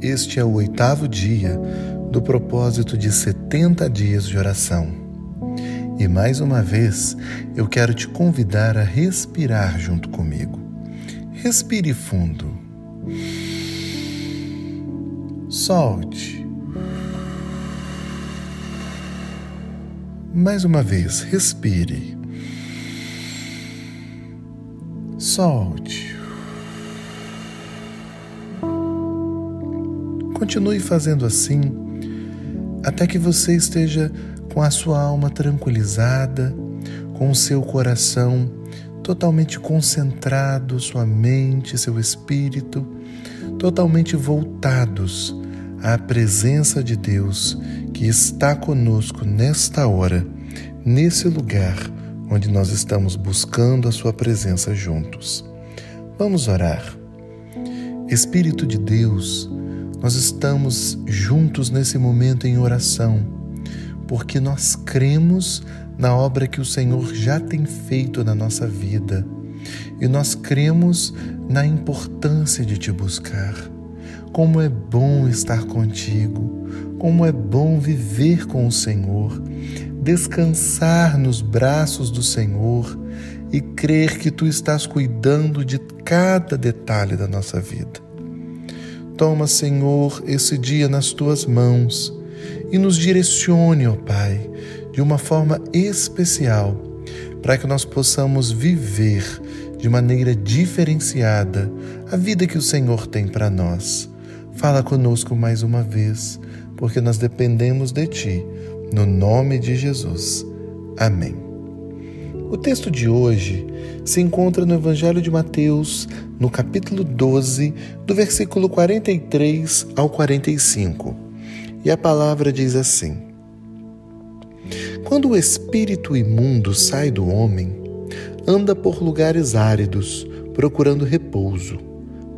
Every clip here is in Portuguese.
Este é o oitavo dia do propósito de 70 dias de oração. E mais uma vez, eu quero te convidar a respirar junto comigo. Respire fundo. Solte. Mais uma vez, respire. Solte. Continue fazendo assim até que você esteja com a sua alma tranquilizada, com o seu coração totalmente concentrado, sua mente, seu espírito totalmente voltados à presença de Deus que está conosco nesta hora, nesse lugar onde nós estamos buscando a Sua presença juntos. Vamos orar. Espírito de Deus, nós estamos juntos nesse momento em oração, porque nós cremos na obra que o Senhor já tem feito na nossa vida e nós cremos na importância de te buscar. Como é bom estar contigo, como é bom viver com o Senhor, descansar nos braços do Senhor e crer que tu estás cuidando de cada detalhe da nossa vida. Toma, Senhor, esse dia nas tuas mãos e nos direcione, ó Pai, de uma forma especial, para que nós possamos viver de maneira diferenciada a vida que o Senhor tem para nós. Fala conosco mais uma vez, porque nós dependemos de Ti, no nome de Jesus. Amém. O texto de hoje se encontra no Evangelho de Mateus, no capítulo 12, do versículo 43 ao 45. E a palavra diz assim: Quando o espírito imundo sai do homem, anda por lugares áridos, procurando repouso,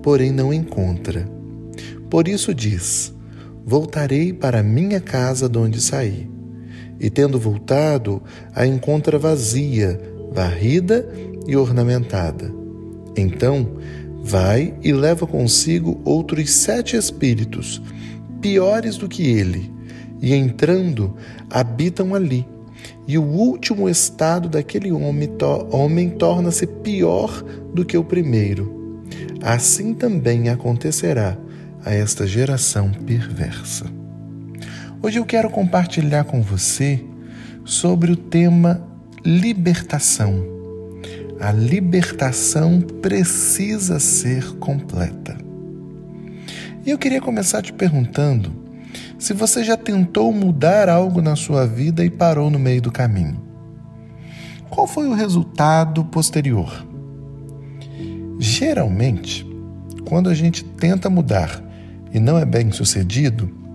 porém não encontra. Por isso diz: Voltarei para minha casa de onde saí e, tendo voltado, a encontra vazia, varrida e ornamentada. Então vai e leva consigo outros sete espíritos, piores do que ele, e entrando, habitam ali. E o último estado daquele homem, to homem torna-se pior do que o primeiro. Assim também acontecerá a esta geração perversa. Hoje eu quero compartilhar com você sobre o tema libertação. A libertação precisa ser completa. E eu queria começar te perguntando se você já tentou mudar algo na sua vida e parou no meio do caminho. Qual foi o resultado posterior? Geralmente, quando a gente tenta mudar e não é bem sucedido,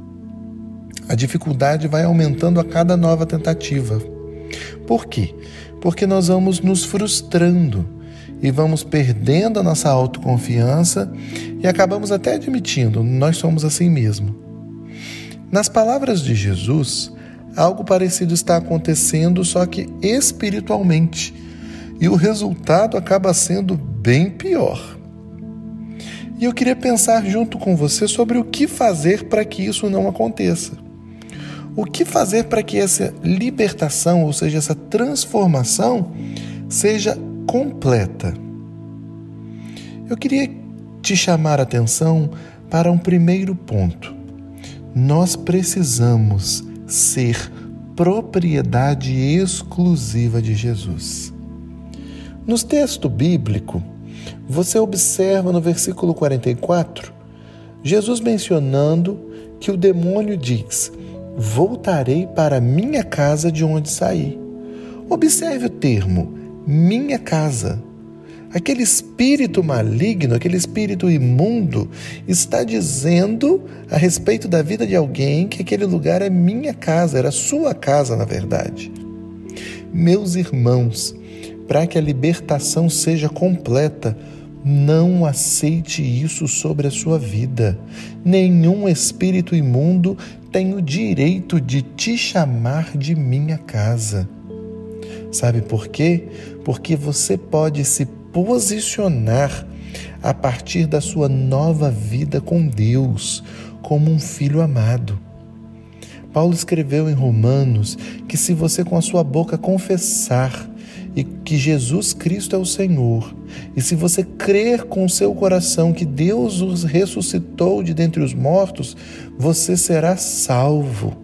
a dificuldade vai aumentando a cada nova tentativa. Por quê? Porque nós vamos nos frustrando e vamos perdendo a nossa autoconfiança e acabamos até admitindo, nós somos assim mesmo. Nas palavras de Jesus, algo parecido está acontecendo, só que espiritualmente, e o resultado acaba sendo bem pior. E eu queria pensar junto com você sobre o que fazer para que isso não aconteça. O que fazer para que essa libertação, ou seja, essa transformação, seja completa? Eu queria te chamar a atenção para um primeiro ponto. Nós precisamos ser propriedade exclusiva de Jesus. No texto bíblico, você observa no versículo 44, Jesus mencionando que o demônio diz: voltarei para minha casa de onde saí. Observe o termo minha casa. Aquele espírito maligno, aquele espírito imundo, está dizendo a respeito da vida de alguém que aquele lugar é minha casa, era sua casa, na verdade. Meus irmãos, para que a libertação seja completa, não aceite isso sobre a sua vida. Nenhum espírito imundo tem o direito de te chamar de minha casa. Sabe por quê? Porque você pode se posicionar a partir da sua nova vida com Deus, como um filho amado. Paulo escreveu em Romanos que se você com a sua boca confessar e que Jesus Cristo é o Senhor, e se você crer com seu coração que Deus os ressuscitou de dentre os mortos, você será salvo.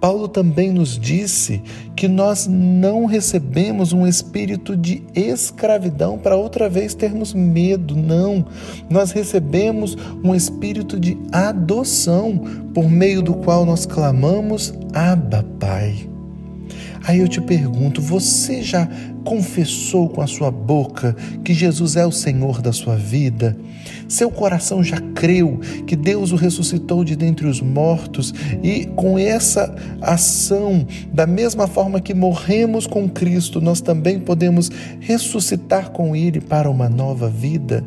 Paulo também nos disse que nós não recebemos um espírito de escravidão para outra vez termos medo, não. Nós recebemos um espírito de adoção, por meio do qual nós clamamos: Abba, Pai. Aí eu te pergunto: você já confessou com a sua boca que Jesus é o Senhor da sua vida? Seu coração já creu que Deus o ressuscitou de dentre os mortos e com essa ação, da mesma forma que morremos com Cristo, nós também podemos ressuscitar com Ele para uma nova vida?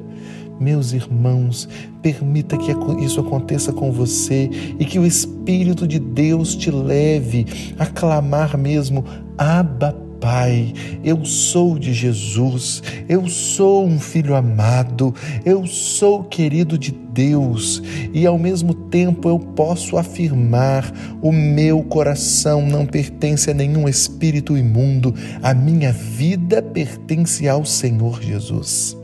Meus irmãos, permita que isso aconteça com você e que o Espírito de Deus te leve a clamar mesmo: Abba, Pai, eu sou de Jesus, eu sou um filho amado, eu sou querido de Deus e ao mesmo tempo eu posso afirmar: o meu coração não pertence a nenhum espírito imundo, a minha vida pertence ao Senhor Jesus.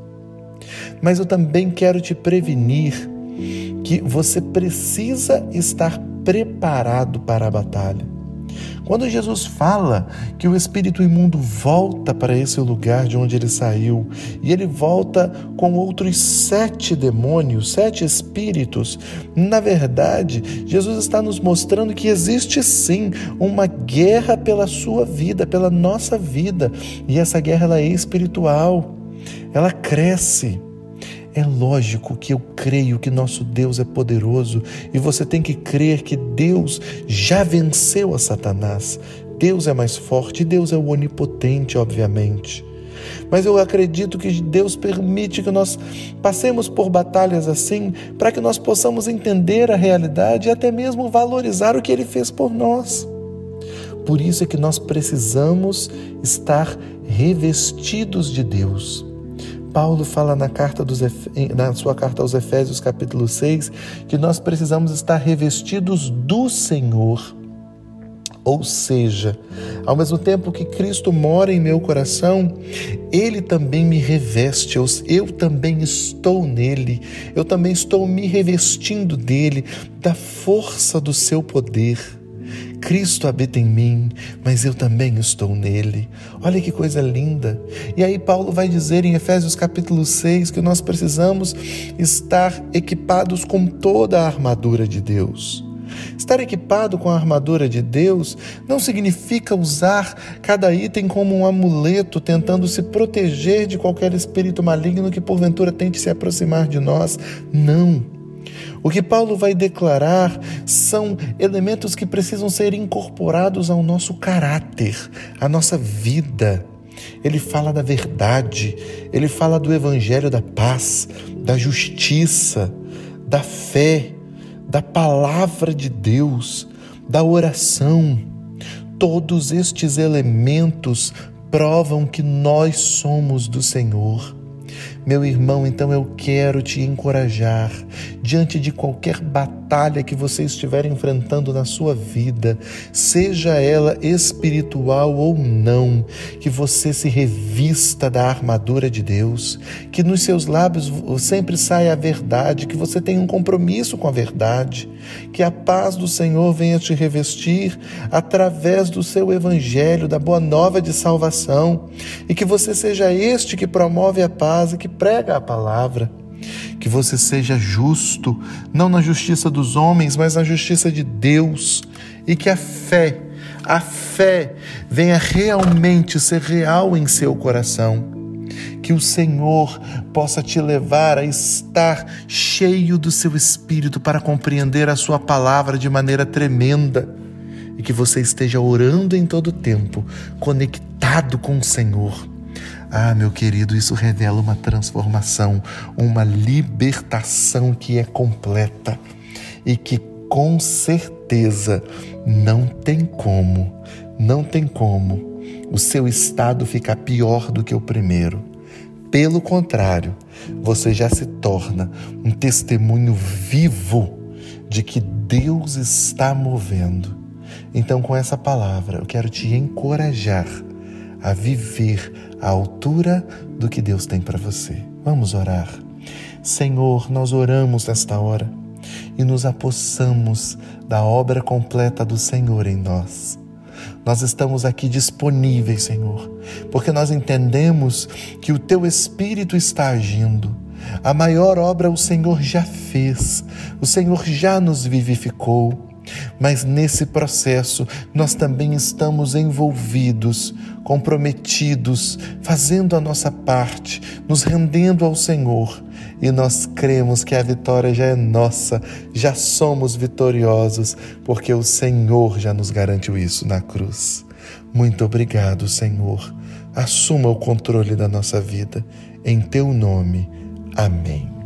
Mas eu também quero te prevenir que você precisa estar preparado para a batalha. Quando Jesus fala que o espírito imundo volta para esse lugar de onde ele saiu, e ele volta com outros sete demônios, sete espíritos, na verdade, Jesus está nos mostrando que existe sim uma guerra pela sua vida, pela nossa vida, e essa guerra ela é espiritual, ela cresce. É lógico que eu creio que nosso Deus é poderoso e você tem que crer que Deus já venceu a Satanás. Deus é mais forte, Deus é o onipotente, obviamente. Mas eu acredito que Deus permite que nós passemos por batalhas assim para que nós possamos entender a realidade e até mesmo valorizar o que Ele fez por nós. Por isso é que nós precisamos estar revestidos de Deus. Paulo fala na, carta dos, na sua carta aos Efésios, capítulo 6, que nós precisamos estar revestidos do Senhor. Ou seja, ao mesmo tempo que Cristo mora em meu coração, Ele também me reveste, eu, eu também estou nele, eu também estou me revestindo dele, da força do seu poder. Cristo habita em mim, mas eu também estou nele. Olha que coisa linda. E aí Paulo vai dizer em Efésios capítulo 6 que nós precisamos estar equipados com toda a armadura de Deus. Estar equipado com a armadura de Deus não significa usar cada item como um amuleto tentando se proteger de qualquer espírito maligno que porventura tente se aproximar de nós. Não. O que Paulo vai declarar são elementos que precisam ser incorporados ao nosso caráter, à nossa vida. Ele fala da verdade, ele fala do evangelho da paz, da justiça, da fé, da palavra de Deus, da oração. Todos estes elementos provam que nós somos do Senhor. Meu irmão, então eu quero te encorajar diante de qualquer batalha que você estiver enfrentando na sua vida, seja ela espiritual ou não, que você se revista da armadura de Deus, que nos seus lábios sempre saia a verdade, que você tenha um compromisso com a verdade, que a paz do Senhor venha te revestir através do seu evangelho, da boa nova de salvação, e que você seja este que promove a paz e que prega a palavra. Que você seja justo, não na justiça dos homens, mas na justiça de Deus. E que a fé, a fé venha realmente ser real em seu coração. Que o Senhor possa te levar a estar cheio do seu espírito para compreender a sua palavra de maneira tremenda e que você esteja orando em todo tempo, conectado com o Senhor ah, meu querido, isso revela uma transformação, uma libertação que é completa e que com certeza não tem como, não tem como o seu estado ficar pior do que o primeiro. Pelo contrário, você já se torna um testemunho vivo de que Deus está movendo. Então, com essa palavra, eu quero te encorajar a viver à altura do que Deus tem para você. Vamos orar. Senhor, nós oramos nesta hora e nos apossamos da obra completa do Senhor em nós. Nós estamos aqui disponíveis, Senhor, porque nós entendemos que o Teu Espírito está agindo. A maior obra o Senhor já fez, o Senhor já nos vivificou. Mas nesse processo nós também estamos envolvidos, comprometidos, fazendo a nossa parte, nos rendendo ao Senhor. E nós cremos que a vitória já é nossa, já somos vitoriosos, porque o Senhor já nos garantiu isso na cruz. Muito obrigado, Senhor. Assuma o controle da nossa vida. Em teu nome. Amém.